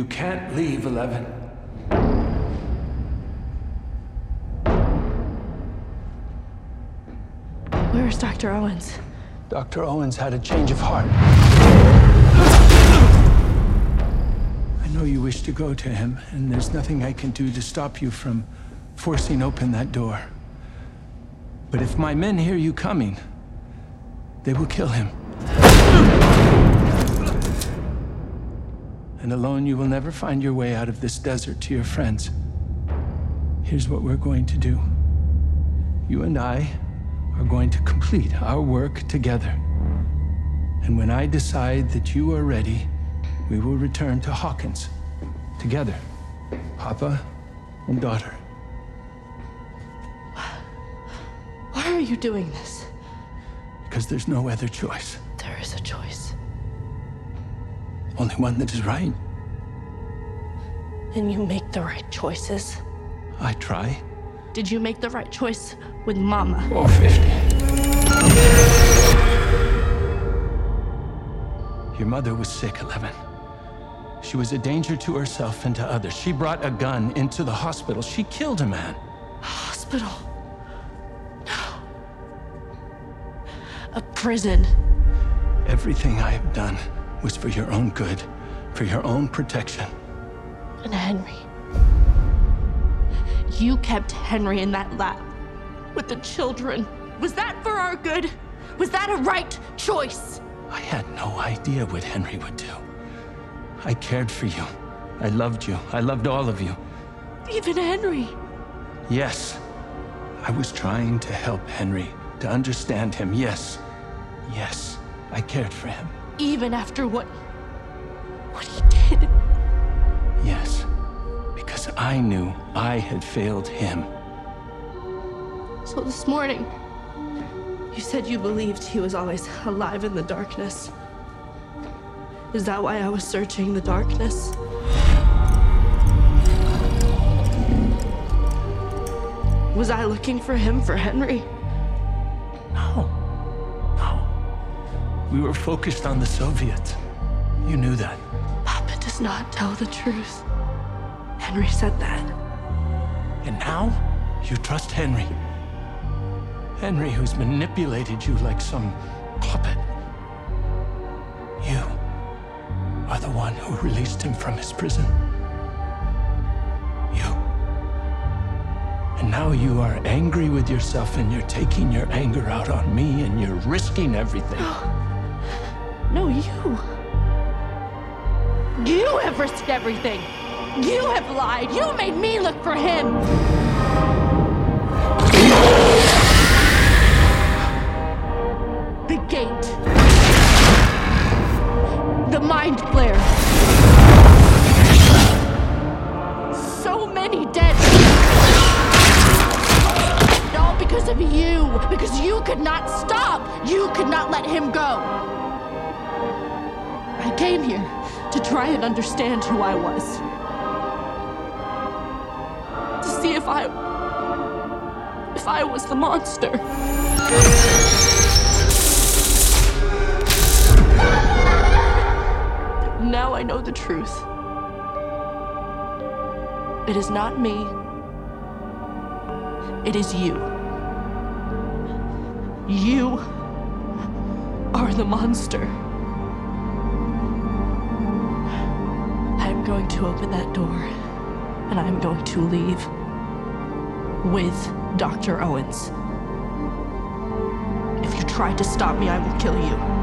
You can't leave, Eleven. Where's Dr. Owens? Dr. Owens had a change of heart. I know you wish to go to him, and there's nothing I can do to stop you from forcing open that door. But if my men hear you coming, they will kill him. And alone, you will never find your way out of this desert to your friends. Here's what we're going to do you and I are going to complete our work together. And when I decide that you are ready, we will return to Hawkins together, Papa and daughter. Why are you doing this? Because there's no other choice. There is a choice. Only one that is right. And you make the right choices. I try. Did you make the right choice with Mama? Or 50. Your mother was sick, Eleven. She was a danger to herself and to others. She brought a gun into the hospital. She killed a man. Hospital. No. A prison. Everything I have done was for your own good, for your own protection. And Henry. You kept Henry in that lab with the children. Was that for our good? Was that a right choice? I had no idea what Henry would do. I cared for you. I loved you. I loved all of you. Even Henry. Yes. I was trying to help Henry, to understand him. Yes. Yes. I cared for him. Even after what. what he did. Yes. Because I knew I had failed him. So this morning, you said you believed he was always alive in the darkness. Is that why I was searching the darkness? Was I looking for him for Henry? We were focused on the Soviets. You knew that. Papa does not tell the truth. Henry said that. And now, you trust Henry. Henry, who's manipulated you like some puppet. You are the one who released him from his prison. You. And now you are angry with yourself and you're taking your anger out on me and you're risking everything. Oh, No, you. You have risked everything. You have lied. You made me look for him. And understand who I was. To see if I. if I was the monster. Now I know the truth. It is not me, it is you. You are the monster. Going to open that door and I'm going to leave with Dr. Owens. If you try to stop me, I will kill you.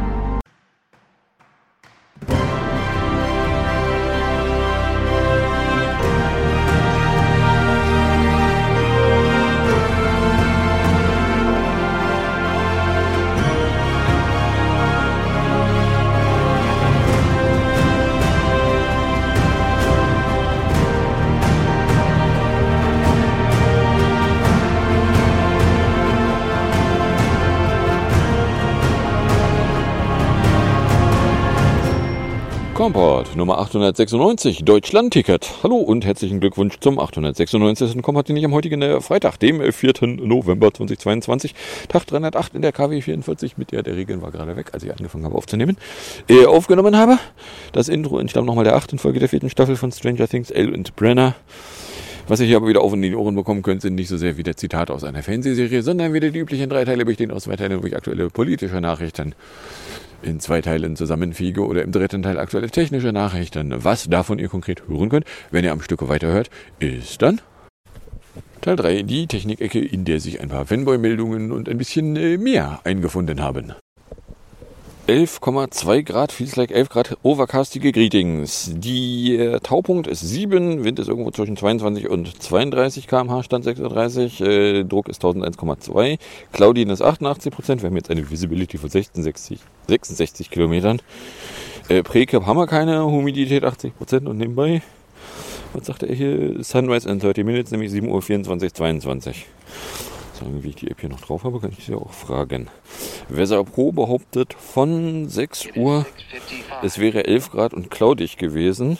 Kompott Nummer 896, Deutschland-Ticket. Hallo und herzlichen Glückwunsch zum 896. Kompott, am heutigen äh, Freitag, dem 4. November 2022. Tag 308 in der KW 44, mit der der Regeln war gerade weg, als ich angefangen habe aufzunehmen. Äh, aufgenommen habe. Das Intro entstammt nochmal der achten Folge der vierten Staffel von Stranger Things, Ale und Brenner. Was ihr hier aber wieder auf in die Ohren bekommen könnt, sind nicht so sehr wie der Zitat aus einer Fernsehserie, sondern wieder die üblichen drei Teile bestehen aus zwei Teilen, wo ich aktuelle politische Nachrichten in zwei Teilen zusammenfiege oder im dritten Teil aktuelle technische Nachrichten. Was davon ihr konkret hören könnt, wenn ihr am Stücke weiterhört, ist dann Teil 3, die Technikecke, in der sich ein paar Fanboy-Meldungen und ein bisschen äh, mehr eingefunden haben. 11,2 Grad, feels like 11 Grad, overcastige Greetings. Die äh, Taupunkt ist 7, Wind ist irgendwo zwischen 22 und 32 km/h, Stand 36, äh, Druck ist 1001,2, Cloudin ist 88 Prozent, wir haben jetzt eine Visibility von 66, 66 Kilometern. Äh, Precap haben wir keine, Humidität 80 Prozent und nebenbei, was sagt er hier, Sunrise in 30 Minutes, nämlich 7 Uhr 24, 22 sagen, wie ich die App hier noch drauf habe, kann ich sie auch fragen. Weather Pro behauptet von 6 Uhr, es wäre 11 Grad und cloudig gewesen.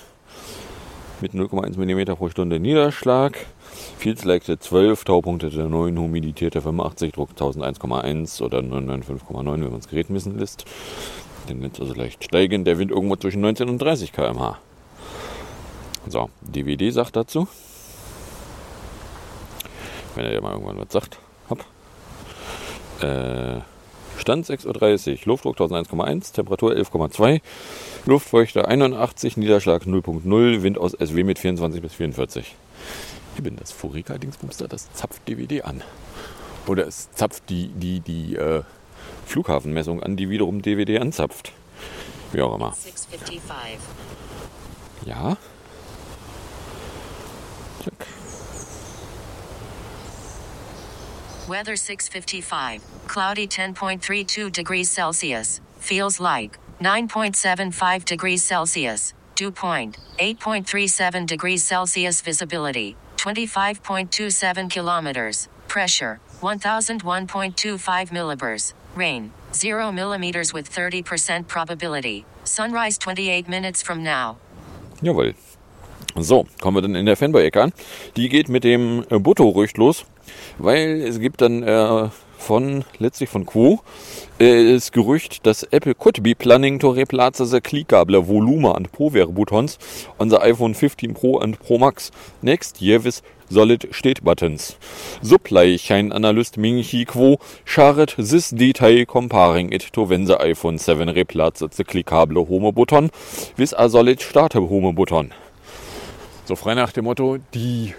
Mit 0,1 mm pro Stunde Niederschlag. Feels like 12, Taupunkte der 9, Humidität der 85, Druck 1001,1 oder 995,9, wenn man das Gerät messen lässt. Tendenz also leicht steigend. Der Wind irgendwo zwischen 19 und 30 km/h. So, DVD sagt dazu. Wenn er ja mal irgendwann was sagt. Äh, Stand 6.30 Uhr, Luftdruck 1001,1, Temperatur 11,2, Luftfeuchte 81, Niederschlag 0,0, Wind aus SW mit 24 bis 44. Ich bin das Furika-Dingsbumster, das zapft DVD an. Oder es zapft die, die, die äh, Flughafenmessung an, die wiederum DVD anzapft. Wie auch immer. 655. Ja. Weather 655. Cloudy 10.32 degrees Celsius. Feels like 9.75 degrees Celsius. Dew point 8.37 degrees Celsius. Visibility 25.27 kilometers. Pressure 1001.25 millibars. Rain 0 millimeters with 30% probability. Sunrise 28 minutes from now. Jawohl. So, kommen wir dann in der Fanboy-Ecke an. Die geht mit dem äh, Butto-Rücht los weil es gibt dann äh, von letztlich von Quo äh, das Gerücht, dass Apple could be planning to replace the clickable volume and power buttons on the iPhone 15 Pro and Pro Max next year with solid state buttons. Supply chain analyst Ming Chi Quo shared this detail comparing it to when the iPhone 7 replaced the clickable home button with a solid start home button. So frei nach dem Motto, die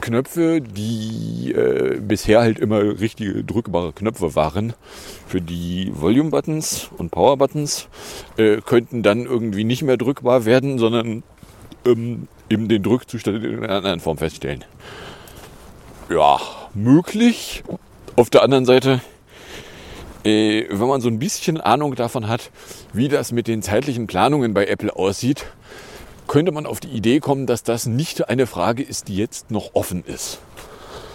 Knöpfe, die äh, bisher halt immer richtige drückbare Knöpfe waren für die Volume Buttons und Power Buttons, äh, könnten dann irgendwie nicht mehr drückbar werden, sondern ähm, eben den Drückzustand in einer anderen Form feststellen. Ja, möglich. Auf der anderen Seite, äh, wenn man so ein bisschen Ahnung davon hat, wie das mit den zeitlichen Planungen bei Apple aussieht, könnte man auf die Idee kommen, dass das nicht eine Frage ist, die jetzt noch offen ist,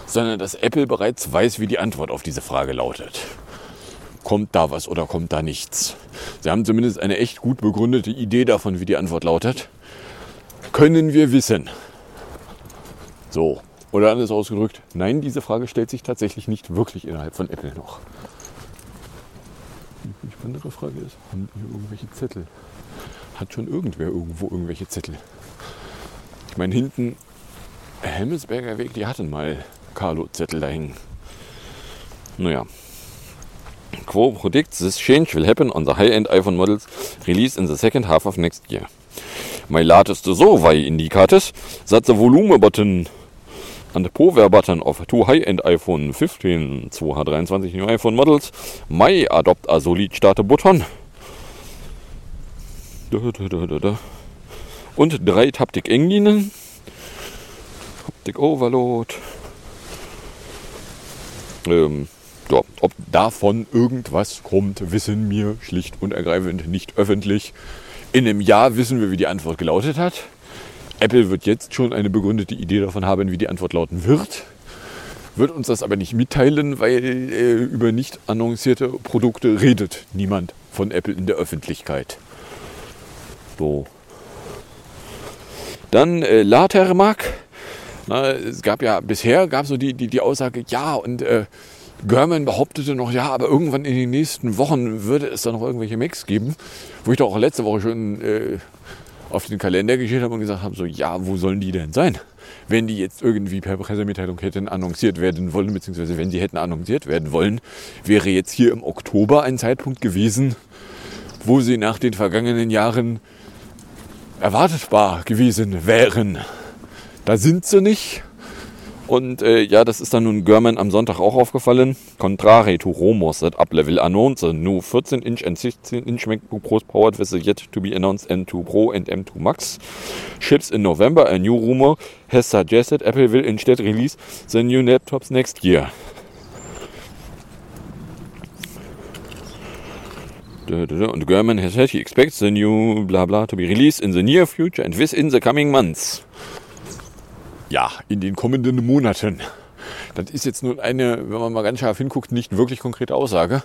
sondern dass Apple bereits weiß, wie die Antwort auf diese Frage lautet. Kommt da was oder kommt da nichts? Sie haben zumindest eine echt gut begründete Idee davon, wie die Antwort lautet. Können wir wissen? So, oder anders ausgedrückt, nein, diese Frage stellt sich tatsächlich nicht wirklich innerhalb von Apple noch. Die spannendere Frage ist, haben hier irgendwelche Zettel? Hat schon irgendwer irgendwo irgendwelche Zettel. Ich meine, hinten Hemmelsberger Weg, die hatten mal Carlo-Zettel da hängen. Naja. Quo predicts this change will happen on the high-end iPhone models released in the second half of next year. My latest survey indicates that the volume button and the power button of two high-end iPhone 15 223 new iPhone models may adopt a solid start button und drei Taptic Enginen. Taptic Overload. Ähm, ja, ob davon irgendwas kommt, wissen wir schlicht und ergreifend nicht öffentlich. In einem Jahr wissen wir, wie die Antwort gelautet hat. Apple wird jetzt schon eine begründete Idee davon haben, wie die Antwort lauten wird. Wird uns das aber nicht mitteilen, weil äh, über nicht annoncierte Produkte redet niemand von Apple in der Öffentlichkeit. So. Dann äh, Latermark. Na, es gab ja bisher gab so die, die, die Aussage, ja, und äh, German behauptete noch, ja, aber irgendwann in den nächsten Wochen würde es da noch irgendwelche Macs geben, wo ich doch auch letzte Woche schon äh, auf den Kalender geschaut habe und gesagt habe, so, ja, wo sollen die denn sein? Wenn die jetzt irgendwie per Pressemitteilung hätten annonciert werden wollen, beziehungsweise wenn sie hätten annonciert werden wollen, wäre jetzt hier im Oktober ein Zeitpunkt gewesen, wo sie nach den vergangenen Jahren erwartbar gewesen wären. Da sind sie nicht. Und äh, ja, das ist dann nun German am Sonntag auch aufgefallen. Contrary to rumors that up-level announced new 14-inch and 16-inch MacBook Pros powered with the yet to be announced M2 Pro and M2 Max ships in November. A new rumor has suggested Apple will instead release the new laptops next year. Und German has said he expects the new blah blah to be released in the near future and within the coming months. Ja, in den kommenden Monaten. Das ist jetzt nur eine, wenn man mal ganz scharf hinguckt, nicht wirklich konkrete Aussage.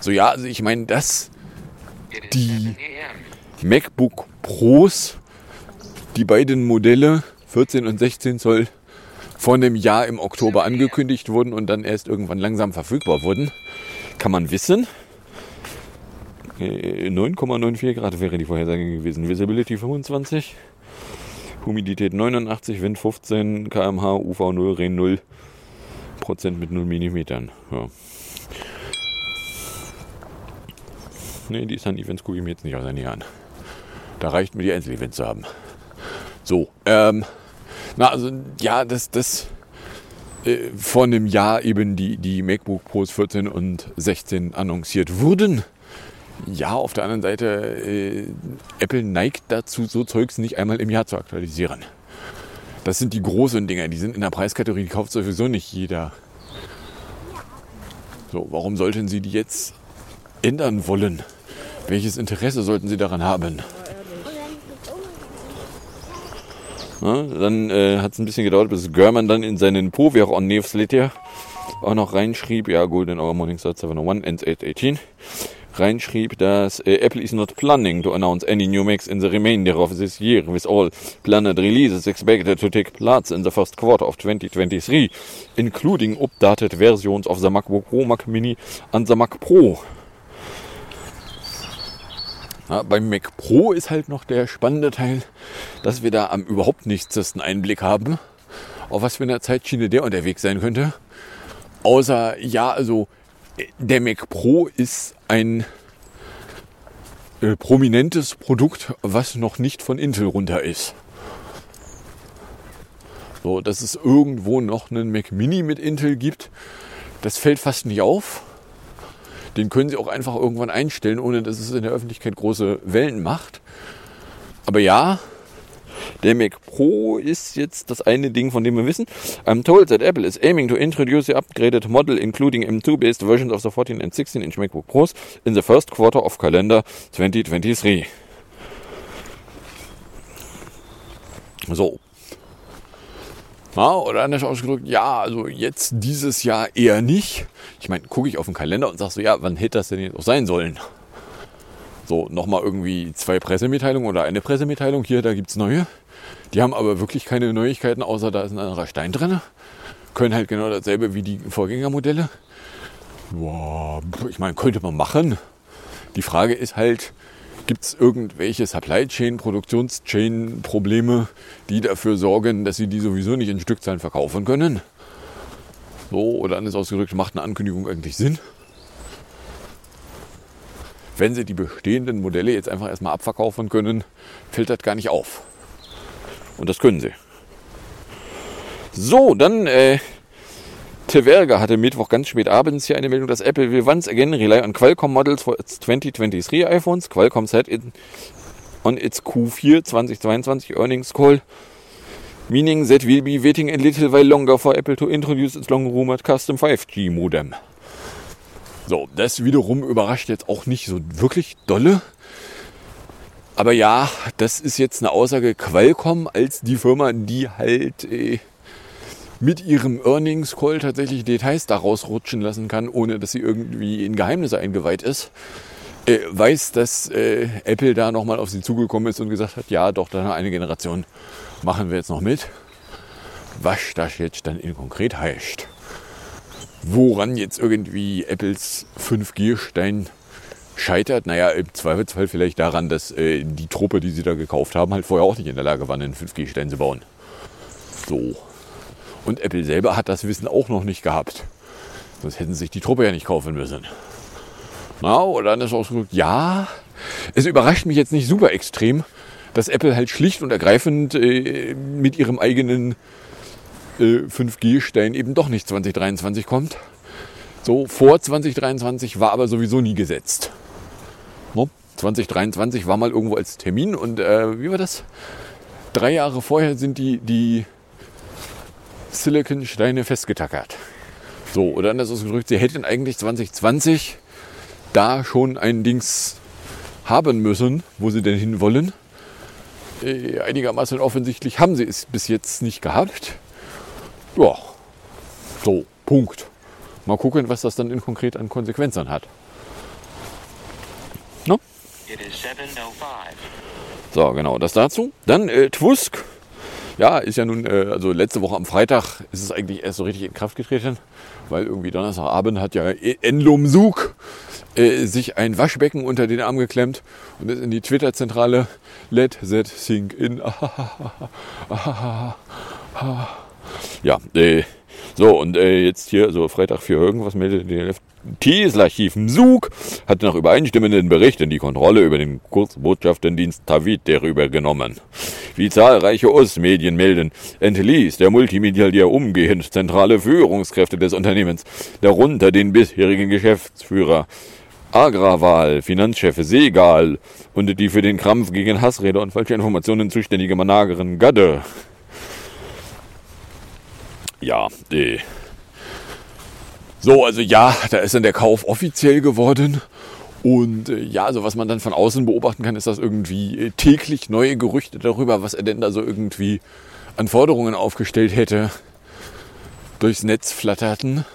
So ja, also ich meine, dass die MacBook Pros, die beiden Modelle 14 und 16 Zoll, vor einem Jahr im Oktober angekündigt wurden und dann erst irgendwann langsam verfügbar wurden, kann man wissen. 9,94 Grad wäre die Vorhersage gewesen. Visibility 25. Humidität 89, Wind 15 km/h, UV 0, Regen 0 Prozent mit 0 Millimetern. Ja. Ne, die Sun-Events gucke ich mir jetzt nicht aus der Nähe an. Da reicht mir die Einzel-Events zu haben. So, ähm, na, also, ja, das, das, äh, vor einem Jahr eben die, die MacBook Pros 14 und 16 annonciert wurden. Ja, auf der anderen Seite, äh, Apple neigt dazu, so Zeugs nicht einmal im Jahr zu aktualisieren. Das sind die großen Dinger, die sind in der Preiskategorie, die kauft sowieso nicht jeder. So, warum sollten sie die jetzt ändern wollen? Welches Interesse sollten sie daran haben? Ja, dann äh, hat es ein bisschen gedauert, bis German dann in seinen Power on Newsletter auch noch reinschrieb, ja, Golden Hour Morning Start 701 and 818 reinschrieb, dass äh, Apple is not planning to announce any new Macs in the remainder of this year, with all planned releases expected to take place in the first quarter of 2023, including updated versions of the MacBook Pro, Mac Mini and the Mac Pro. Ja, beim Mac Pro ist halt noch der spannende Teil, dass wir da am überhaupt nichtesten Einblick haben, auf was für eine Zeitschiene der unterwegs sein könnte. Außer, ja, also der Mac Pro ist ein äh, prominentes Produkt, was noch nicht von Intel runter ist. So, dass es irgendwo noch einen Mac Mini mit Intel gibt, das fällt fast nicht auf. Den können Sie auch einfach irgendwann einstellen, ohne dass es in der Öffentlichkeit große Wellen macht. Aber ja, der Mac Pro ist jetzt das eine Ding, von dem wir wissen. I'm told that Apple is aiming to introduce the upgraded model, including M2-based versions of the 14 and 16-inch MacBook Pros in the first quarter of calendar 2023. So. Ja, oder anders ausgedrückt, ja, also jetzt dieses Jahr eher nicht. Ich meine, gucke ich auf den Kalender und sage so, ja, wann hätte das denn jetzt auch sein sollen? So, nochmal irgendwie zwei Pressemitteilungen oder eine Pressemitteilung. Hier, da gibt es neue. Die haben aber wirklich keine Neuigkeiten, außer da ist ein anderer Stein drin. Können halt genau dasselbe wie die Vorgängermodelle. Boah, ich meine, könnte man machen. Die Frage ist halt, gibt es irgendwelche Supply Chain, Produktionschain Probleme, die dafür sorgen, dass sie die sowieso nicht in Stückzahlen verkaufen können? So, oder anders ausgedrückt, macht eine Ankündigung eigentlich Sinn? Wenn sie die bestehenden Modelle jetzt einfach erstmal abverkaufen können, fällt das gar nicht auf. Und das können sie. So, dann äh, Teverga hatte Mittwoch ganz spät abends hier eine Meldung, dass Apple will once again rely on Qualcomm models for its 2023 iPhones. Qualcomm said in, on its Q4 2022 earnings call, meaning that we'll be waiting a little while longer for Apple to introduce its long rumored custom 5G modem. So, das wiederum überrascht jetzt auch nicht so wirklich dolle. Aber ja, das ist jetzt eine Aussage Qualcomm als die Firma, die halt äh, mit ihrem Earnings Call tatsächlich Details daraus rutschen lassen kann, ohne dass sie irgendwie in Geheimnisse eingeweiht ist. äh, weiß, dass äh, Apple da nochmal auf sie zugekommen ist und gesagt hat, ja, doch, dann eine Generation machen wir jetzt noch mit. Was das jetzt dann in konkret heißt. Woran jetzt irgendwie Apples 5G-Stein scheitert, naja, im Zweifelsfall vielleicht daran, dass äh, die Truppe, die sie da gekauft haben, halt vorher auch nicht in der Lage waren, einen 5G-Stein zu bauen. So. Und Apple selber hat das Wissen auch noch nicht gehabt. Sonst hätten sie sich die Truppe ja nicht kaufen müssen. Na, oder dann ist ausgedrückt, ja, es überrascht mich jetzt nicht super extrem, dass Apple halt schlicht und ergreifend äh, mit ihrem eigenen äh, 5G-Stein eben doch nicht 2023 kommt. So, vor 2023 war aber sowieso nie gesetzt. No? 2023 war mal irgendwo als Termin und äh, wie war das? Drei Jahre vorher sind die, die Silicon-Steine festgetackert. So, oder anders ausgedrückt, sie hätten eigentlich 2020 da schon ein Dings haben müssen, wo sie denn hin wollen. Äh, einigermaßen offensichtlich haben sie es bis jetzt nicht gehabt. Ja, so, Punkt. Mal gucken, was das dann in konkret an Konsequenzen hat. No? So, genau, das dazu. Dann äh, Twusk. Ja, ist ja nun, äh, also letzte Woche am Freitag ist es eigentlich erst so richtig in Kraft getreten, weil irgendwie Donnerstagabend hat ja Enlum Sug äh, sich ein Waschbecken unter den Arm geklemmt und ist in die Twitter-Zentrale Let that sink in. ja, äh, so, und äh, jetzt hier, so Freitag für irgendwas meldet die TS-Archiv Msug hat nach übereinstimmenden Berichten die Kontrolle über den Kurzbotschaftendienst Tavit darüber genommen. Wie zahlreiche US-Medien melden, entließ der Multimedial umgehend zentrale Führungskräfte des Unternehmens, darunter den bisherigen Geschäftsführer Agrawal, Finanzchef Segal und die für den Krampf gegen Hassrede und falsche Informationen zuständige Managerin Gadde. Ja, äh. So, also ja, da ist dann der Kauf offiziell geworden. Und äh, ja, also was man dann von außen beobachten kann, ist, dass irgendwie äh, täglich neue Gerüchte darüber, was er denn da so irgendwie an Forderungen aufgestellt hätte, durchs Netz flatterten.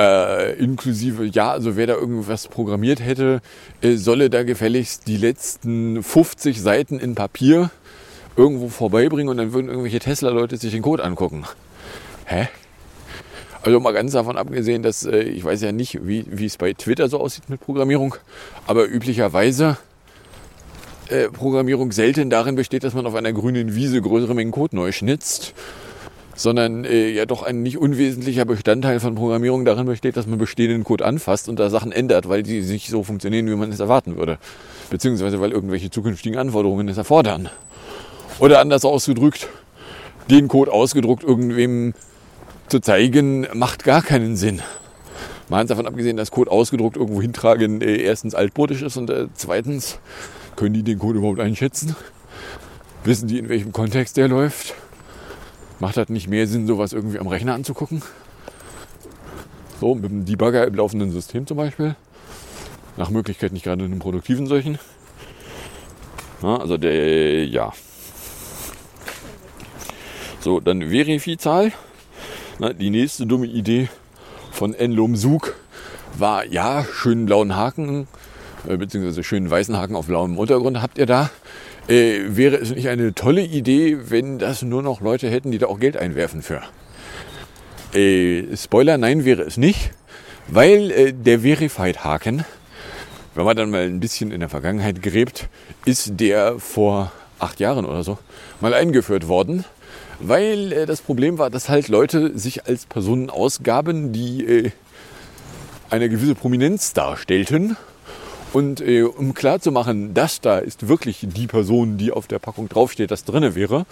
Äh, inklusive, ja, also wer da irgendwas programmiert hätte, äh, solle da gefälligst die letzten 50 Seiten in Papier irgendwo vorbeibringen und dann würden irgendwelche Tesla-Leute sich den Code angucken. Hä? Also mal ganz davon abgesehen, dass äh, ich weiß ja nicht, wie, wie es bei Twitter so aussieht mit Programmierung, aber üblicherweise äh, Programmierung selten darin besteht, dass man auf einer grünen Wiese größere Mengen Code neu schnitzt sondern äh, ja doch ein nicht unwesentlicher Bestandteil von Programmierung darin besteht, dass man bestehenden Code anfasst und da Sachen ändert, weil die nicht so funktionieren, wie man es erwarten würde. Beziehungsweise weil irgendwelche zukünftigen Anforderungen es erfordern. Oder anders ausgedrückt, den Code ausgedruckt irgendwem zu zeigen, macht gar keinen Sinn. Mal davon abgesehen, dass Code ausgedruckt irgendwo hintragen äh, erstens altmodisch ist und äh, zweitens können die den Code überhaupt einschätzen? Wissen die, in welchem Kontext der läuft? Macht das nicht mehr Sinn, sowas irgendwie am Rechner anzugucken? So, mit dem Debugger im laufenden System zum Beispiel. Nach Möglichkeit nicht gerade in einem produktiven solchen. Ja, also der, ja. So, dann Verifi-Zahl. Die nächste dumme Idee von Enlom Sug war, ja, schönen blauen Haken, äh, beziehungsweise schönen weißen Haken auf blauem Untergrund habt ihr da. Äh, wäre es nicht eine tolle Idee, wenn das nur noch Leute hätten, die da auch Geld einwerfen für? Äh, Spoiler, nein, wäre es nicht, weil äh, der Verified-Haken, wenn man dann mal ein bisschen in der Vergangenheit gräbt, ist der vor acht Jahren oder so mal eingeführt worden, weil äh, das Problem war, dass halt Leute sich als Personen ausgaben, die äh, eine gewisse Prominenz darstellten und äh, um klarzumachen, das da ist wirklich die Person, die auf der Packung draufsteht, das drinne wäre,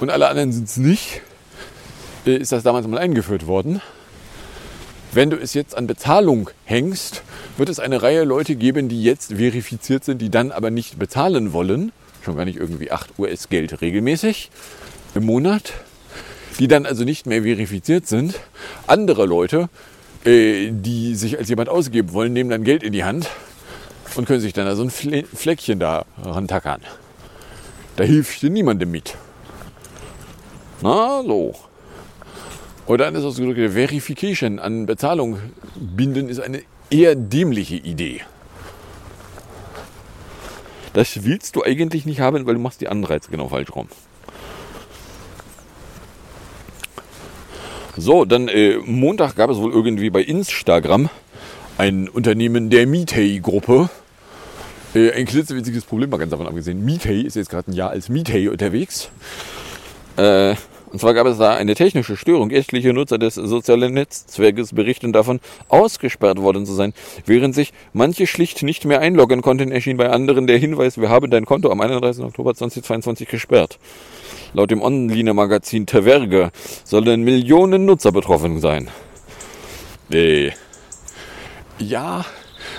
und alle anderen sind es nicht, äh, ist das damals mal eingeführt worden. Wenn du es jetzt an Bezahlung hängst, wird es eine Reihe Leute geben, die jetzt verifiziert sind, die dann aber nicht bezahlen wollen. Schon gar nicht irgendwie 8 US-Geld regelmäßig im Monat. Die dann also nicht mehr verifiziert sind. Andere Leute, äh, die sich als jemand ausgeben wollen, nehmen dann Geld in die Hand und können sich dann da so ein Fleckchen da rantackern. Da hilft niemandem mit. Na, so. Oder ist ausgedrückt, Verification an Bezahlung binden ist eine eher dämliche Idee. Das willst du eigentlich nicht haben, weil du machst die Anreize genau falsch rum. So, dann äh, Montag gab es wohl irgendwie bei Instagram ein Unternehmen der Mitei-Gruppe. Äh, ein klitzewitziges Problem, mal ganz davon abgesehen. Mitei ist jetzt gerade ein Jahr als Mitei unterwegs. Äh, und zwar gab es da eine technische Störung. Etliche Nutzer des sozialen Netzwerkes berichten davon, ausgesperrt worden zu sein. Während sich manche schlicht nicht mehr einloggen konnten, erschien bei anderen der Hinweis, wir haben dein Konto am 31. Oktober 2022 gesperrt. Laut dem Online-Magazin Teverge sollen Millionen Nutzer betroffen sein. Äh, ja,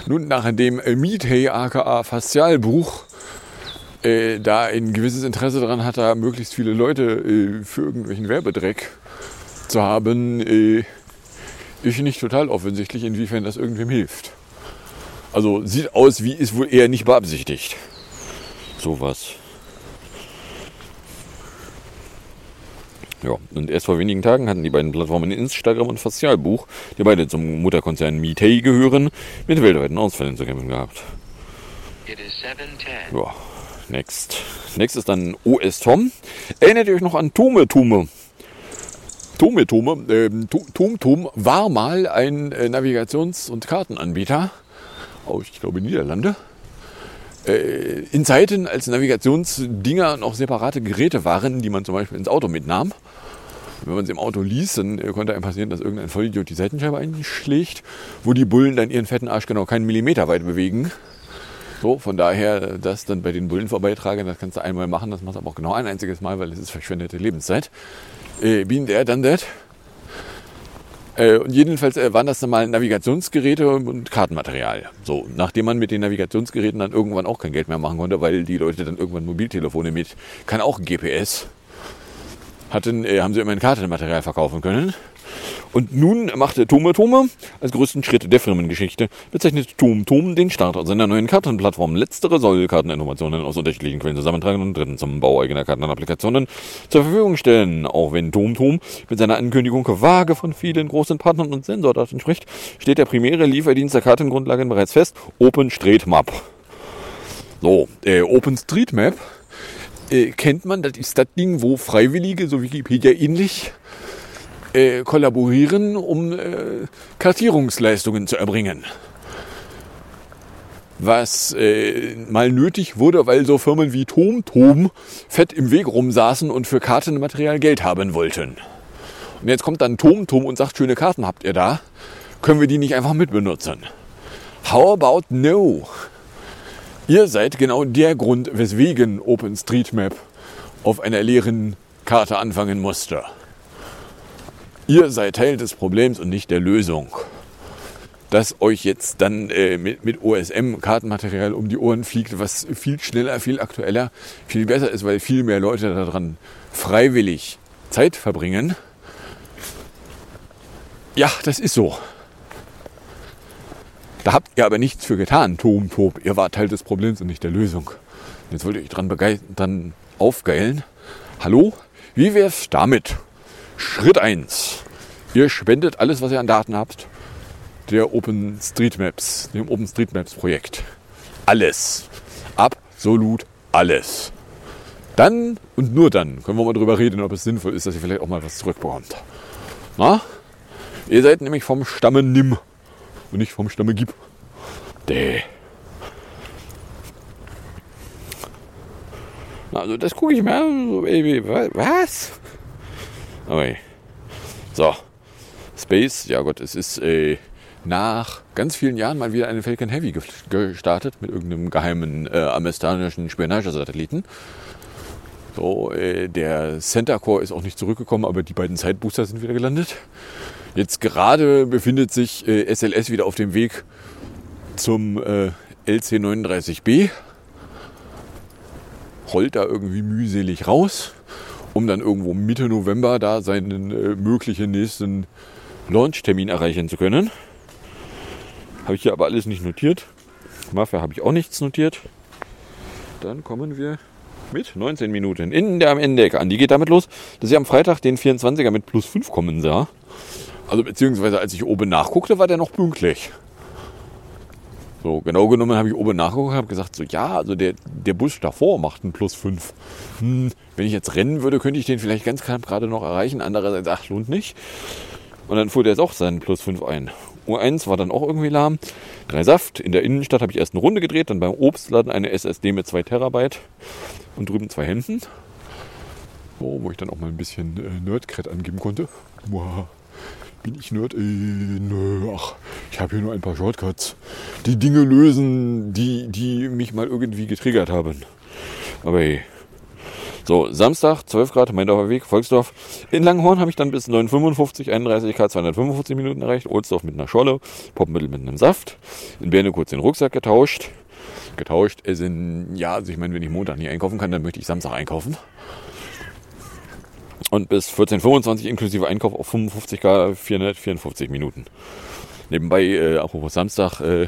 nun nach dem Miethey aka Facialbuch äh, da ein gewisses Interesse daran hat, da möglichst viele Leute äh, für irgendwelchen Werbedreck zu haben, äh, ist nicht total offensichtlich, inwiefern das irgendwem hilft. Also sieht aus, wie ist wohl eher nicht beabsichtigt. Sowas. Ja, und erst vor wenigen Tagen hatten die beiden Plattformen Instagram und Facialbuch, die beide zum Mutterkonzern Mitei gehören, mit weltweiten Ausfällen zu kämpfen gehabt. Ja, next. Next ist dann OS Tom. Erinnert ihr euch noch an Tome Tome? Tome Tome, ähm, Tom Tom war mal ein äh, Navigations- und Kartenanbieter aus, ich glaube, Niederlande. Äh, in Zeiten, als Navigationsdinger noch separate Geräte waren, die man zum Beispiel ins Auto mitnahm. Wenn man sie im Auto ließ, dann äh, konnte einem passieren, dass irgendein Vollidiot die Seitenscheibe einschlägt, wo die Bullen dann ihren fetten Arsch genau keinen Millimeter weit bewegen. So, von daher, das dann bei den Bullen vorbeitragen, das kannst du einmal machen, das machst du aber auch genau ein einziges Mal, weil es ist verschwendete Lebenszeit. Äh, been there, done that. Äh, und jedenfalls äh, waren das dann mal Navigationsgeräte und Kartenmaterial. So, nachdem man mit den Navigationsgeräten dann irgendwann auch kein Geld mehr machen konnte, weil die Leute dann irgendwann Mobiltelefone mit, kann auch ein GPS, hatten, äh, haben sie immer ein Kartenmaterial verkaufen können. Und nun machte Tome Tome als größten Schritt der Firmengeschichte bezeichnet Tom Tom den Start seiner neuen Kartenplattform. Letztere soll Karteninformationen aus unterschiedlichen Quellen zusammentragen und dritten zum Bau eigener Kartenapplikationen zur Verfügung stellen. Auch wenn Tom Tom mit seiner Ankündigung vage von vielen großen Partnern und Sensordaten spricht, steht der primäre Lieferdienst der Kartengrundlagen bereits fest. OpenStreetMap. So, äh, OpenStreetMap äh, kennt man, das ist das Ding, wo Freiwillige, so Wikipedia ähnlich, äh, kollaborieren, um äh, Kartierungsleistungen zu erbringen. Was äh, mal nötig wurde, weil so Firmen wie TomTom fett im Weg rumsaßen und für Kartenmaterial Geld haben wollten. Und jetzt kommt dann TomTom und sagt, schöne Karten habt ihr da, können wir die nicht einfach mitbenutzen? How about no? Ihr seid genau der Grund, weswegen OpenStreetMap auf einer leeren Karte anfangen musste. Ihr seid Teil des Problems und nicht der Lösung. Dass euch jetzt dann äh, mit, mit OSM Kartenmaterial um die Ohren fliegt, was viel schneller, viel aktueller, viel besser ist, weil viel mehr Leute daran freiwillig Zeit verbringen. Ja, das ist so. Da habt ihr aber nichts für getan, Tom Top. Ihr wart Teil des Problems und nicht der Lösung. Jetzt wollt ihr euch dran, dran aufgeilen. Hallo? Wie wär's damit? Schritt 1. Ihr spendet alles, was ihr an Daten habt, der OpenStreetMaps, dem OpenStreetMaps Projekt. Alles. Absolut alles. Dann und nur dann können wir mal darüber reden, ob es sinnvoll ist, dass ihr vielleicht auch mal was zurückbekommt. Na? Ihr seid nämlich vom Stamme Nimm und nicht vom Stamme Gib. Däh. Also das gucke ich mir an, so, Baby. Was? Okay. So. Space, ja Gott, es ist äh, nach ganz vielen Jahren mal wieder eine Falcon Heavy gestartet mit irgendeinem geheimen äh, amerikanischen Spionagesatelliten. So, äh, der Center Core ist auch nicht zurückgekommen, aber die beiden Sidebooster sind wieder gelandet. Jetzt gerade befindet sich äh, SLS wieder auf dem Weg zum äh, LC39B. Rollt da irgendwie mühselig raus um dann irgendwo Mitte November da seinen äh, möglichen nächsten Launch-Termin erreichen zu können. Habe ich hier aber alles nicht notiert. Mafia habe ich auch nichts notiert. Dann kommen wir mit 19 Minuten in der am Ende an. Die geht damit los, dass ich am Freitag den 24er mit plus 5 kommen sah. Also beziehungsweise als ich oben nachguckte, war der noch pünktlich. So, genau genommen habe ich oben nachgeguckt habe gesagt, so ja, also der, der Busch davor macht einen plus 5. Hm, wenn ich jetzt rennen würde, könnte ich den vielleicht ganz knapp gerade noch erreichen. Andererseits, ach, lohnt nicht. Und dann fuhr der jetzt auch seinen plus 5 ein. U1 war dann auch irgendwie lahm. Drei Saft. In der Innenstadt habe ich erst eine Runde gedreht, dann beim Obstladen eine SSD mit 2 Terabyte und drüben zwei Händen. So, wo ich dann auch mal ein bisschen äh, Nerdcred angeben konnte. Wow. Bin ich Nerd? Äh, nö, ach, ich habe hier nur ein paar Shortcuts. Die Dinge lösen, die, die mich mal irgendwie getriggert haben. Aber hey. So, Samstag, 12 Grad, Meindorfer Weg, Volksdorf. In Langhorn habe ich dann bis 9,55, 31 Grad, 245 Minuten erreicht. Ohlsdorf mit einer Scholle, Poppenmittel mit einem Saft. In Berne kurz den Rucksack getauscht. Getauscht, es sind, ja, also ich meine, wenn ich Montag nicht einkaufen kann, dann möchte ich Samstag einkaufen und bis 14,25 inklusive Einkauf auf 55 K 454 Minuten. Nebenbei, äh, apropos Samstag, äh,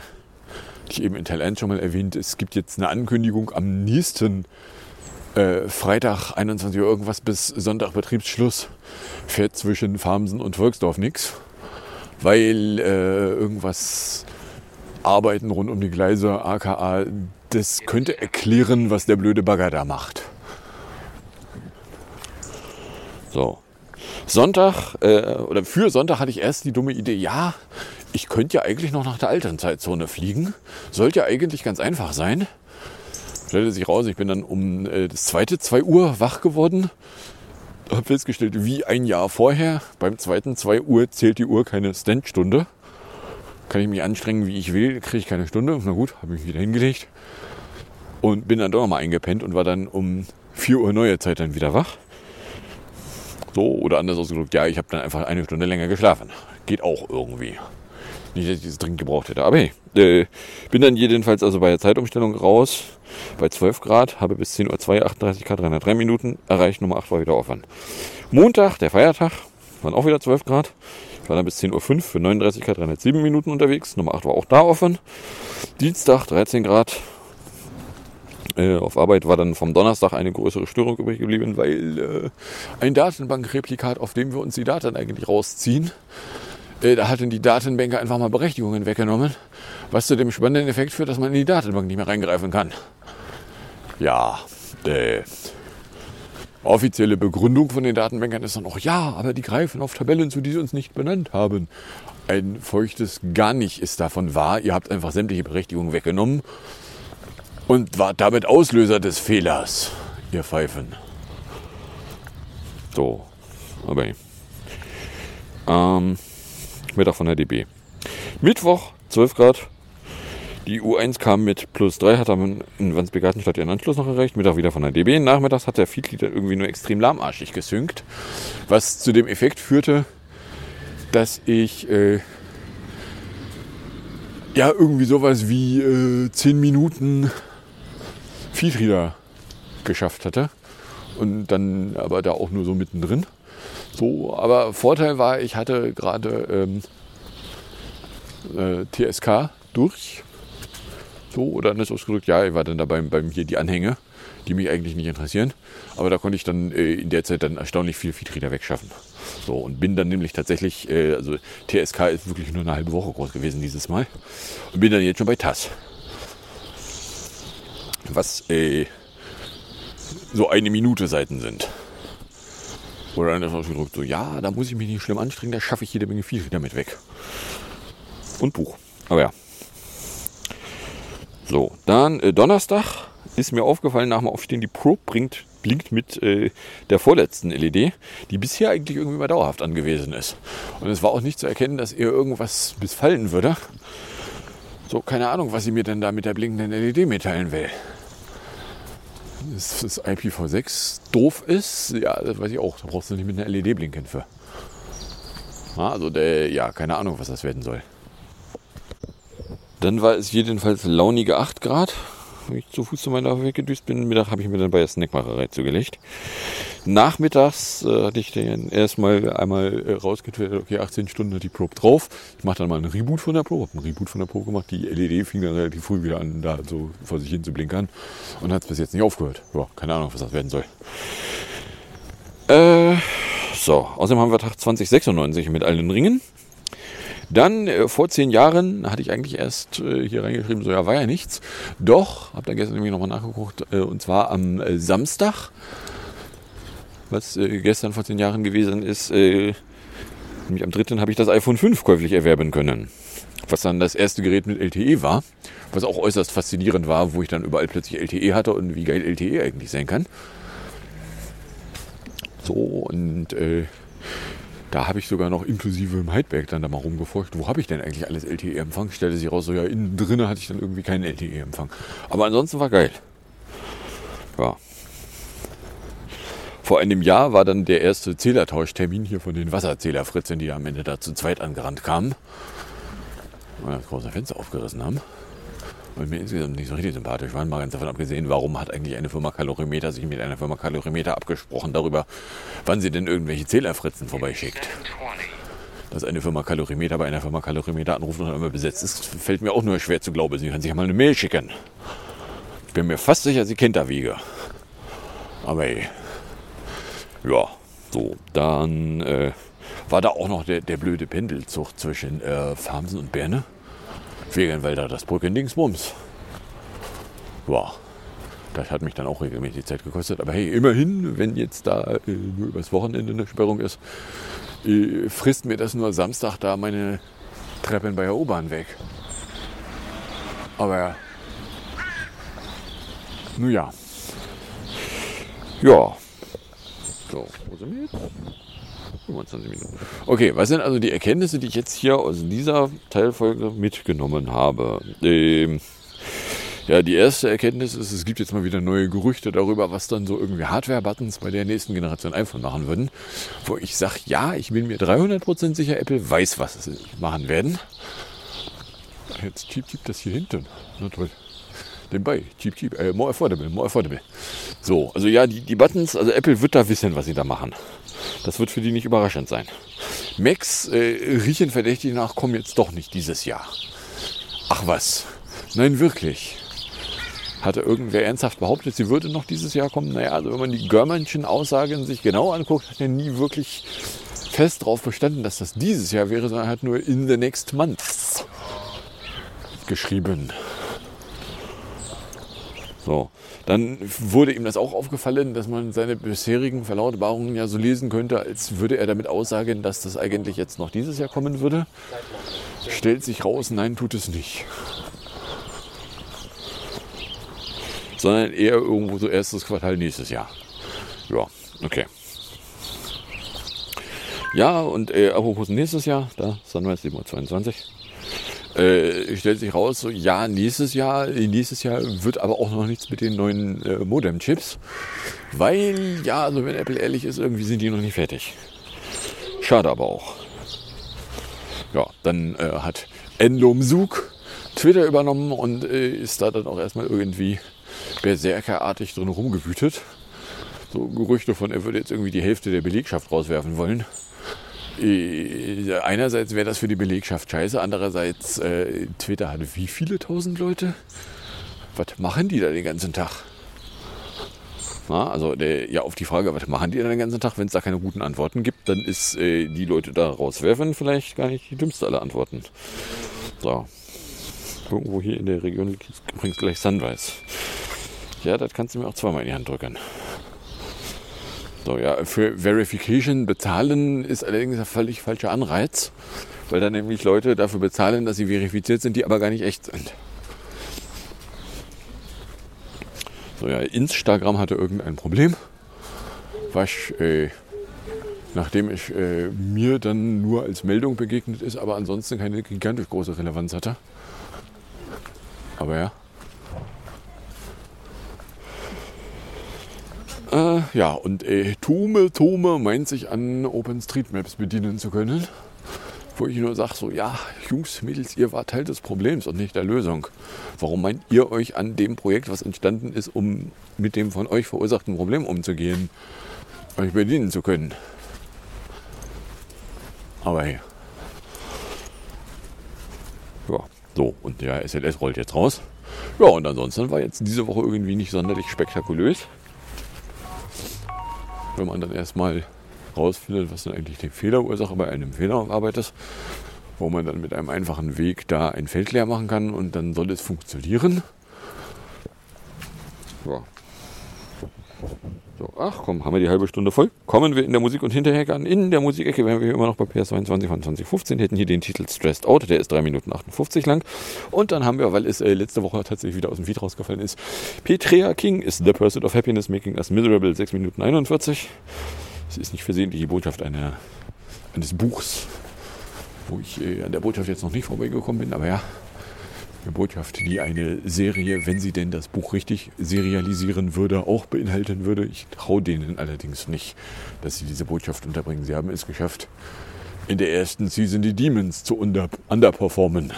ich eben in Teil 1 schon mal erwähnt, es gibt jetzt eine Ankündigung am nächsten äh, Freitag 21 Uhr irgendwas bis Sonntag Betriebsschluss fährt zwischen Farmsen und Volksdorf nichts, weil äh, irgendwas Arbeiten rund um die Gleise, aka, das könnte erklären, was der blöde Bagger da macht. So. Sonntag, äh, oder für Sonntag hatte ich erst die dumme Idee, ja, ich könnte ja eigentlich noch nach der alten Zeitzone fliegen. Sollte ja eigentlich ganz einfach sein. Stellte sich raus, ich bin dann um äh, das zweite 2 Uhr wach geworden. Habe festgestellt, wie ein Jahr vorher. Beim zweiten 2 Uhr zählt die Uhr keine Standstunde. Kann ich mich anstrengen, wie ich will, kriege ich keine Stunde. Na gut, habe ich wieder hingelegt. Und bin dann doch nochmal eingepennt und war dann um 4 Uhr neue Zeit dann wieder wach. So, oder anders ausgedrückt, ja, ich habe dann einfach eine Stunde länger geschlafen. Geht auch irgendwie. Nicht, dass ich das dringend gebraucht hätte. Aber hey, äh, bin dann jedenfalls also bei der Zeitumstellung raus, bei 12 Grad, habe bis 10.02 Uhr 38 Grad, 303 Minuten, erreicht Nummer 8 war wieder offen. Montag, der Feiertag, waren auch wieder 12 Grad. Ich war dann bis 10.05 Uhr für 39 Grad, 307 Minuten unterwegs. Nummer 8 war auch da offen. Dienstag, 13 Grad, äh, auf Arbeit war dann vom Donnerstag eine größere Störung übrig geblieben, weil äh, ein Datenbankreplikat, auf dem wir uns die Daten eigentlich rausziehen, äh, da hatten die Datenbänke einfach mal Berechtigungen weggenommen, was zu dem spannenden Effekt führt, dass man in die Datenbank nicht mehr reingreifen kann. Ja, äh, offizielle Begründung von den Datenbankern ist dann auch, ja, aber die greifen auf Tabellen zu, die sie uns nicht benannt haben. Ein feuchtes gar nicht ist davon wahr. Ihr habt einfach sämtliche Berechtigungen weggenommen und war damit Auslöser des Fehlers, ihr Pfeifen. So, aber ähm, Mittag von der DB. Mittwoch, 12 Grad. Die U1 kam mit plus 3, hat dann in Wandsbek-Gartenstadt ihren Anschluss noch erreicht. Mittag wieder von der DB. Nachmittags hat der Feedleader irgendwie nur extrem lahmarschig gesynkt. Was zu dem Effekt führte, dass ich äh, ja irgendwie sowas wie äh, 10 Minuten Feedreader geschafft hatte. Und dann aber da auch nur so mittendrin. So, aber Vorteil war, ich hatte gerade ähm, äh, TSK durch. So, oder anders ausgedrückt, ja, ich war dann dabei beim hier die Anhänge, die mich eigentlich nicht interessieren. Aber da konnte ich dann äh, in der Zeit dann erstaunlich viel Feedreader wegschaffen. So, und bin dann nämlich tatsächlich, äh, also TSK ist wirklich nur eine halbe Woche groß gewesen dieses Mal. Und bin dann jetzt schon bei TAS was äh, so eine Minute Seiten sind. Oder dann ist ausgedrückt so, ja, da muss ich mich nicht schlimm anstrengen, da schaffe ich jede Menge viel damit weg. Und Buch. Aber ja. So, dann äh, Donnerstag ist mir aufgefallen nach dem Aufstehen, die Probe bringt, blinkt mit äh, der vorletzten LED, die bisher eigentlich irgendwie mal dauerhaft angewiesen ist. Und es war auch nicht zu erkennen, dass ihr irgendwas missfallen würde. So, keine Ahnung, was sie mir denn da mit der blinkenden LED mitteilen will dass das IPv6 doof ist, ja, das weiß ich auch. Da brauchst du nicht mit einer LED blinken für. Also, der, ja, keine Ahnung, was das werden soll. Dann war es jedenfalls launige 8 Grad wenn ich zu Fuß zu meiner Arbeit gedüst bin. Mittag habe ich mir dann bei der Snackmacherei zugelegt. Nachmittags äh, hatte ich dann erstmal einmal äh, rausgetwittert, okay, 18 Stunden hat die Probe drauf. Ich mache dann mal einen Reboot von der Probe, habe einen Reboot von der Probe gemacht. Die LED fing dann relativ früh wieder an, da so vor sich hin zu blinkern und hat es bis jetzt nicht aufgehört. Ja, keine Ahnung, was das werden soll. Äh, so, außerdem haben wir Tag 2096 mit allen Ringen. Dann äh, vor zehn Jahren hatte ich eigentlich erst äh, hier reingeschrieben, so ja, war ja nichts. Doch, habe dann gestern nämlich nochmal nachgeguckt, äh, und zwar am äh, Samstag, was äh, gestern vor zehn Jahren gewesen ist, äh, nämlich am 3. habe ich das iPhone 5 käuflich erwerben können. Was dann das erste Gerät mit LTE war, was auch äußerst faszinierend war, wo ich dann überall plötzlich LTE hatte und wie geil LTE eigentlich sein kann. So, und äh, da habe ich sogar noch inklusive im Heidberg dann da mal rumgeforscht, wo habe ich denn eigentlich alles LTE-Empfang? Stellte sich raus, so ja, innen drinnen hatte ich dann irgendwie keinen LTE-Empfang. Aber ansonsten war geil. Ja. Vor einem Jahr war dann der erste Zählertauschtermin hier von den Wasserzählerfritzen, die am Ende da zu zweit angerannt kamen. Und das große Fenster aufgerissen haben. Und mir insgesamt nicht so richtig sympathisch waren. Mal ganz davon abgesehen, warum hat eigentlich eine Firma Kalorimeter sich mit einer Firma Kalorimeter abgesprochen darüber, wann sie denn irgendwelche Zählerfritzen vorbeischickt. Dass eine Firma Kalorimeter bei einer Firma Kalorimeter anruft und immer besetzt ist, fällt mir auch nur schwer zu glauben. Sie kann sich ja mal eine Mail schicken. Ich bin mir fast sicher, sie kennt da Wege. Aber ey. Ja, so, dann äh, war da auch noch der, der blöde Pendelzug zwischen äh, Farmsen und Berne. Wegenwälder, das Brückendingsbums. Ja, das hat mich dann auch regelmäßig Zeit gekostet. Aber hey, immerhin, wenn jetzt da äh, nur übers Wochenende eine Sperrung ist, äh, frisst mir das nur Samstag da meine Treppen bei der U-Bahn weg. Aber, nun ja. Ja. So, wo sind wir jetzt? 25 Minuten. Okay, was sind also die Erkenntnisse, die ich jetzt hier aus dieser Teilfolge mitgenommen habe? Ähm, ja, die erste Erkenntnis ist, es gibt jetzt mal wieder neue Gerüchte darüber, was dann so irgendwie Hardware-Buttons bei der nächsten Generation iPhone machen würden. Wo ich sage, ja, ich bin mir 300% sicher, Apple weiß, was sie machen werden. Jetzt cheap das hier hinten. Na toll. Nebenbei, cheap, cheap, äh, more affordable, more affordable. So, also ja, die, die Buttons, also Apple wird da wissen, was sie da machen. Das wird für die nicht überraschend sein. Macs äh, riechen verdächtig nach, kommen jetzt doch nicht dieses Jahr. Ach was? Nein, wirklich. Hatte irgendwer ernsthaft behauptet, sie würde noch dieses Jahr kommen? Naja, also wenn man die Görmanschen Aussagen sich genau anguckt, hat er nie wirklich fest darauf bestanden, dass das dieses Jahr wäre, sondern hat nur in the next month geschrieben. So, dann wurde ihm das auch aufgefallen, dass man seine bisherigen Verlautbarungen ja so lesen könnte, als würde er damit aussagen, dass das eigentlich jetzt noch dieses Jahr kommen würde. Stellt sich raus, nein, tut es nicht. Sondern eher irgendwo so erstes Quartal nächstes Jahr. Ja, okay. Ja, und äh, apropos nächstes Jahr, da Sunrise 722 äh, stellt sich raus, so, ja, nächstes Jahr, nächstes Jahr wird aber auch noch nichts mit den neuen äh, Modem-Chips. Weil, ja, also wenn Apple ehrlich ist, irgendwie sind die noch nicht fertig. Schade aber auch. Ja, dann äh, hat Endlom Sug Twitter übernommen und äh, ist da dann auch erstmal irgendwie berserkerartig drin rumgewütet. So Gerüchte von, er würde jetzt irgendwie die Hälfte der Belegschaft rauswerfen wollen. Äh, einerseits wäre das für die Belegschaft scheiße, andererseits äh, Twitter hat wie viele tausend Leute? Was machen die da den ganzen Tag? Na, also der, ja, auf die Frage, was machen die da den ganzen Tag, wenn es da keine guten Antworten gibt, dann ist äh, die Leute da rauswerfen vielleicht gar nicht die dümmste aller Antworten. So. Irgendwo hier in der Region liegt übrigens gleich Sunrise. Ja, das kannst du mir auch zweimal in die Hand drücken. So, ja, für Verification bezahlen ist allerdings ein völlig falscher Anreiz, weil dann nämlich Leute dafür bezahlen, dass sie verifiziert sind, die aber gar nicht echt sind. So, ja, Instagram hatte irgendein Problem, was, äh, nachdem ich äh, mir dann nur als Meldung begegnet ist, aber ansonsten keine gigantisch große Relevanz hatte. Aber ja. Äh, ja, und äh, Tome, Tome meint sich an OpenStreetMaps bedienen zu können. Wo ich nur sage, so, ja, Jungs, Mädels, ihr wart Teil des Problems und nicht der Lösung. Warum meint ihr euch an dem Projekt, was entstanden ist, um mit dem von euch verursachten Problem umzugehen, euch bedienen zu können? Aber hey. Ja, so, und der SLS rollt jetzt raus. Ja, und ansonsten war jetzt diese Woche irgendwie nicht sonderlich spektakulös wenn man dann erstmal rausfindet, was dann eigentlich die Fehlerursache bei einem Fehler arbeitet. wo man dann mit einem einfachen Weg da ein Feld leer machen kann und dann soll es funktionieren. So, ach komm, haben wir die halbe Stunde voll. Kommen wir in der Musik und hinterher an. In der Musikecke wären wir immer noch bei PS22 von 2015, hätten hier den Titel Stressed Out, der ist 3 Minuten 58 lang. Und dann haben wir, weil es äh, letzte Woche tatsächlich wieder aus dem Feed rausgefallen ist, Petrea King ist The Pursuit of Happiness Making Us Miserable, 6 Minuten 41. Es ist nicht versehentlich die Botschaft einer, eines Buchs, wo ich äh, an der Botschaft jetzt noch nicht vorbeigekommen bin, aber ja, Botschaft, die eine Serie, wenn sie denn das Buch richtig serialisieren würde, auch beinhalten würde. Ich traue denen allerdings nicht, dass sie diese Botschaft unterbringen. Sie haben es geschafft, in der ersten Season die Demons zu under underperformen.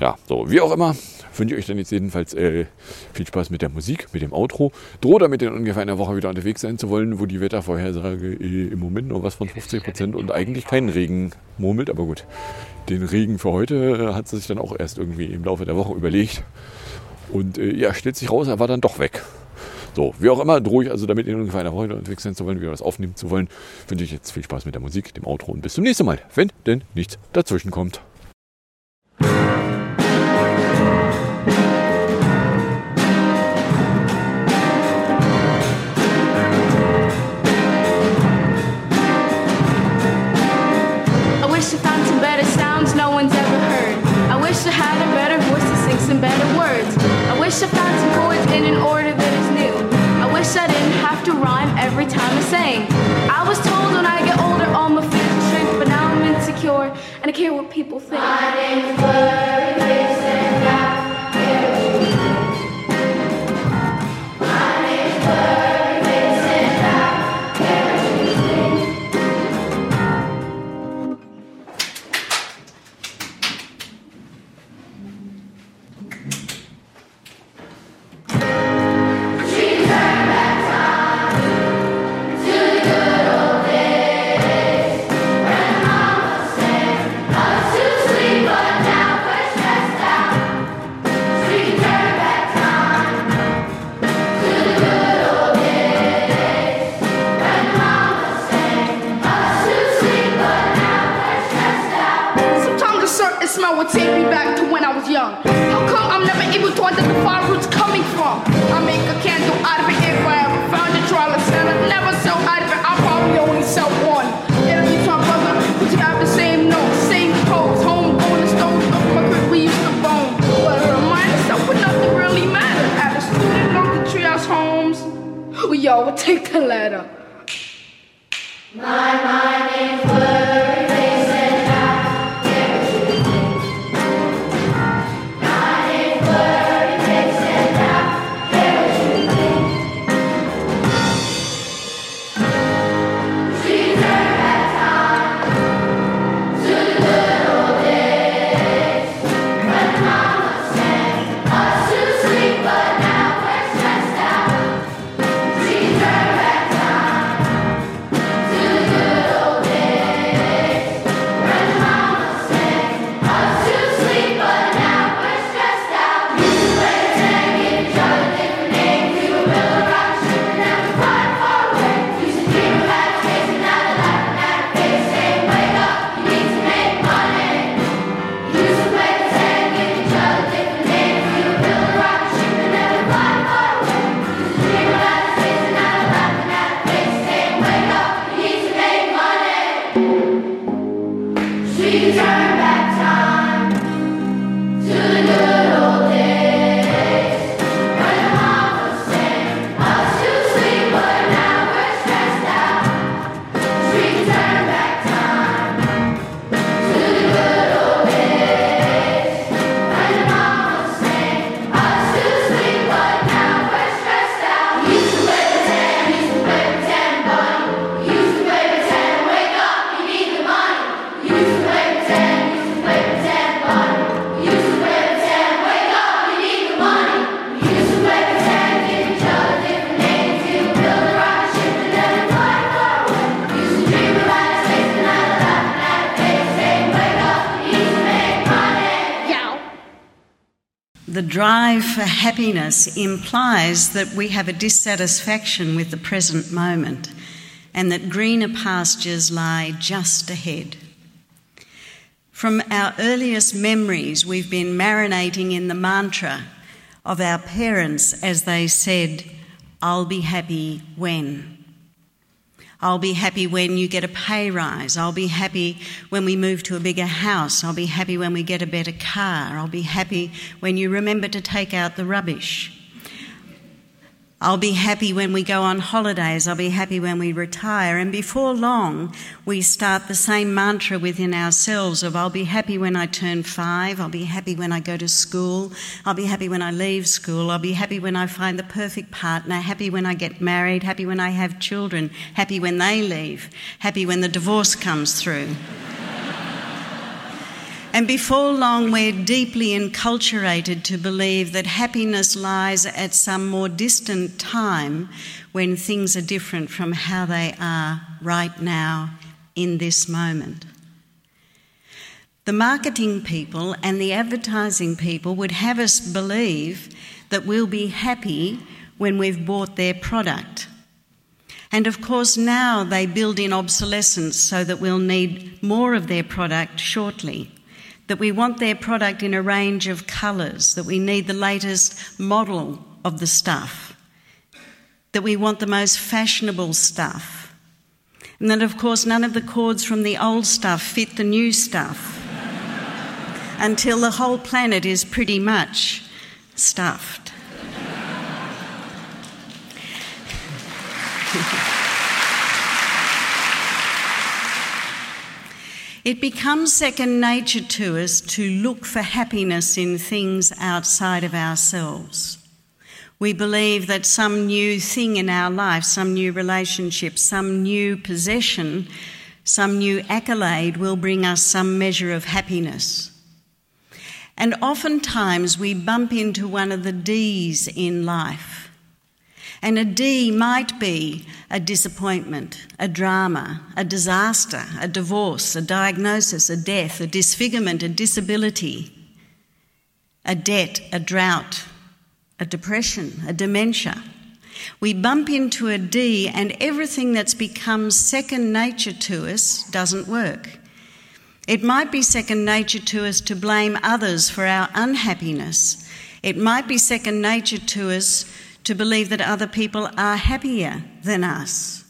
Ja, so, wie auch immer, wünsche ich euch dann jetzt jedenfalls äh, viel Spaß mit der Musik, mit dem Outro. Drohe damit in ungefähr einer Woche wieder unterwegs sein zu wollen, wo die Wettervorhersage äh, im Moment nur was von 50% und eigentlich keinen Regen murmelt. Aber gut, den Regen für heute äh, hat sie sich dann auch erst irgendwie im Laufe der Woche überlegt. Und äh, ja, stellt sich raus, er war dann doch weg. So, wie auch immer, drohe ich also damit in ungefähr einer Woche unterwegs sein zu wollen, wieder was aufnehmen zu wollen. Wünsche ich jetzt viel Spaß mit der Musik, dem Outro und bis zum nächsten Mal, wenn denn nichts dazwischen kommt. Wish I found some chords in an order that is new. I wish I didn't have to rhyme every time I sang. I was told when I get older all my fears will shrink, but now I'm insecure and I care what people think. We all would take the letter. The happiness implies that we have a dissatisfaction with the present moment and that greener pastures lie just ahead. From our earliest memories, we've been marinating in the mantra of our parents as they said, I'll be happy when. I'll be happy when you get a pay rise. I'll be happy when we move to a bigger house. I'll be happy when we get a better car. I'll be happy when you remember to take out the rubbish. I'll be happy when we go on holidays. I'll be happy when we retire. And before long, we start the same mantra within ourselves of I'll be happy when I turn five. I'll be happy when I go to school. I'll be happy when I leave school. I'll be happy when I find the perfect partner. Happy when I get married. Happy when I have children. Happy when they leave. Happy when the divorce comes through. And before long, we're deeply enculturated to believe that happiness lies at some more distant time when things are different from how they are right now in this moment. The marketing people and the advertising people would have us believe that we'll be happy when we've bought their product. And of course, now they build in obsolescence so that we'll need more of their product shortly that we want their product in a range of colours, that we need the latest model of the stuff, that we want the most fashionable stuff, and that, of course, none of the cords from the old stuff fit the new stuff until the whole planet is pretty much stuffed. It becomes second nature to us to look for happiness in things outside of ourselves. We believe that some new thing in our life, some new relationship, some new possession, some new accolade will bring us some measure of happiness. And oftentimes we bump into one of the D's in life. And a D might be a disappointment, a drama, a disaster, a divorce, a diagnosis, a death, a disfigurement, a disability, a debt, a drought, a depression, a dementia. We bump into a D, and everything that's become second nature to us doesn't work. It might be second nature to us to blame others for our unhappiness. It might be second nature to us to believe that other people are happier than us.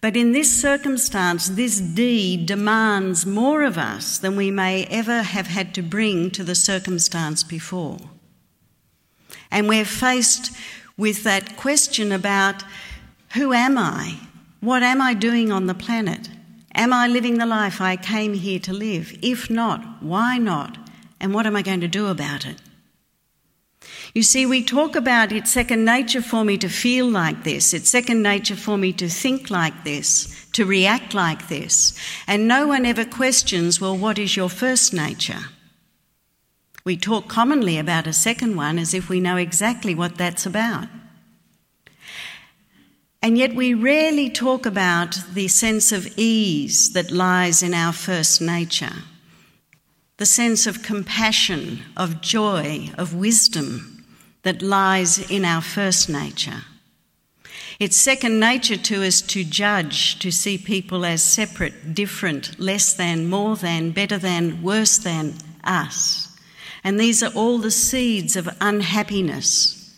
But in this circumstance, this deed demands more of us than we may ever have had to bring to the circumstance before. And we're faced with that question about who am I? What am I doing on the planet? Am I living the life I came here to live? If not, why not? And what am I going to do about it? You see, we talk about it's second nature for me to feel like this, it's second nature for me to think like this, to react like this, and no one ever questions, well, what is your first nature? We talk commonly about a second one as if we know exactly what that's about. And yet, we rarely talk about the sense of ease that lies in our first nature, the sense of compassion, of joy, of wisdom that lies in our first nature. It's second nature to us to judge, to see people as separate, different, less than, more than, better than, worse than us. And these are all the seeds of unhappiness.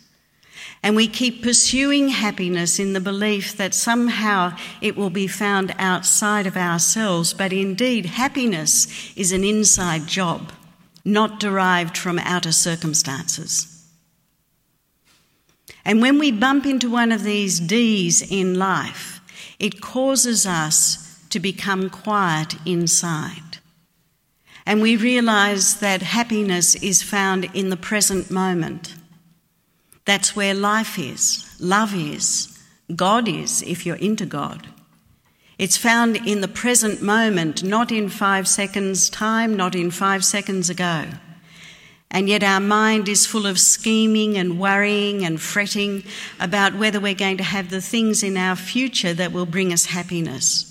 And we keep pursuing happiness in the belief that somehow it will be found outside of ourselves. But indeed, happiness is an inside job, not derived from outer circumstances. And when we bump into one of these D's in life, it causes us to become quiet inside. And we realize that happiness is found in the present moment. That's where life is, love is, God is, if you're into God. It's found in the present moment, not in five seconds' time, not in five seconds ago. And yet our mind is full of scheming and worrying and fretting about whether we're going to have the things in our future that will bring us happiness.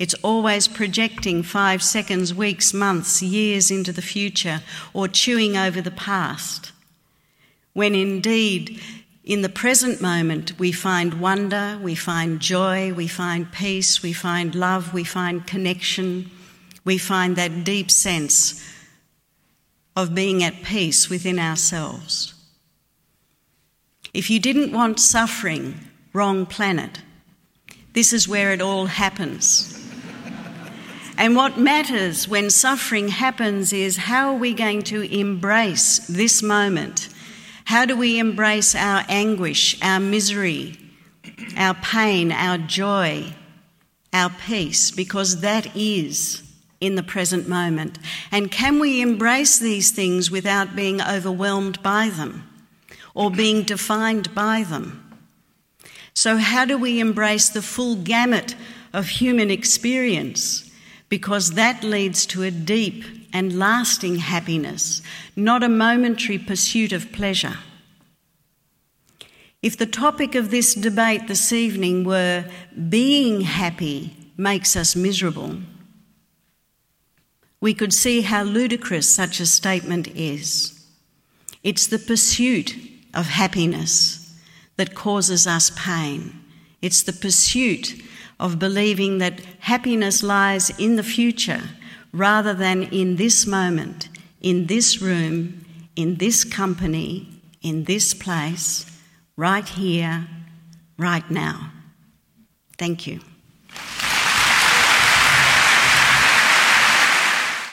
It's always projecting five seconds, weeks, months, years into the future or chewing over the past. When indeed, in the present moment, we find wonder, we find joy, we find peace, we find love, we find connection, we find that deep sense of being at peace within ourselves. If you didn't want suffering, wrong planet. This is where it all happens. and what matters when suffering happens is how are we going to embrace this moment? How do we embrace our anguish, our misery, our pain, our joy, our peace? Because that is in the present moment. And can we embrace these things without being overwhelmed by them or being defined by them? So, how do we embrace the full gamut of human experience? Because that leads to a deep and lasting happiness, not a momentary pursuit of pleasure. If the topic of this debate this evening were being happy makes us miserable, we could see how ludicrous such a statement is. It's the pursuit of happiness that causes us pain. It's the pursuit of believing that happiness lies in the future rather than in this moment, in this room, in this company, in this place, right here, right now. Thank you.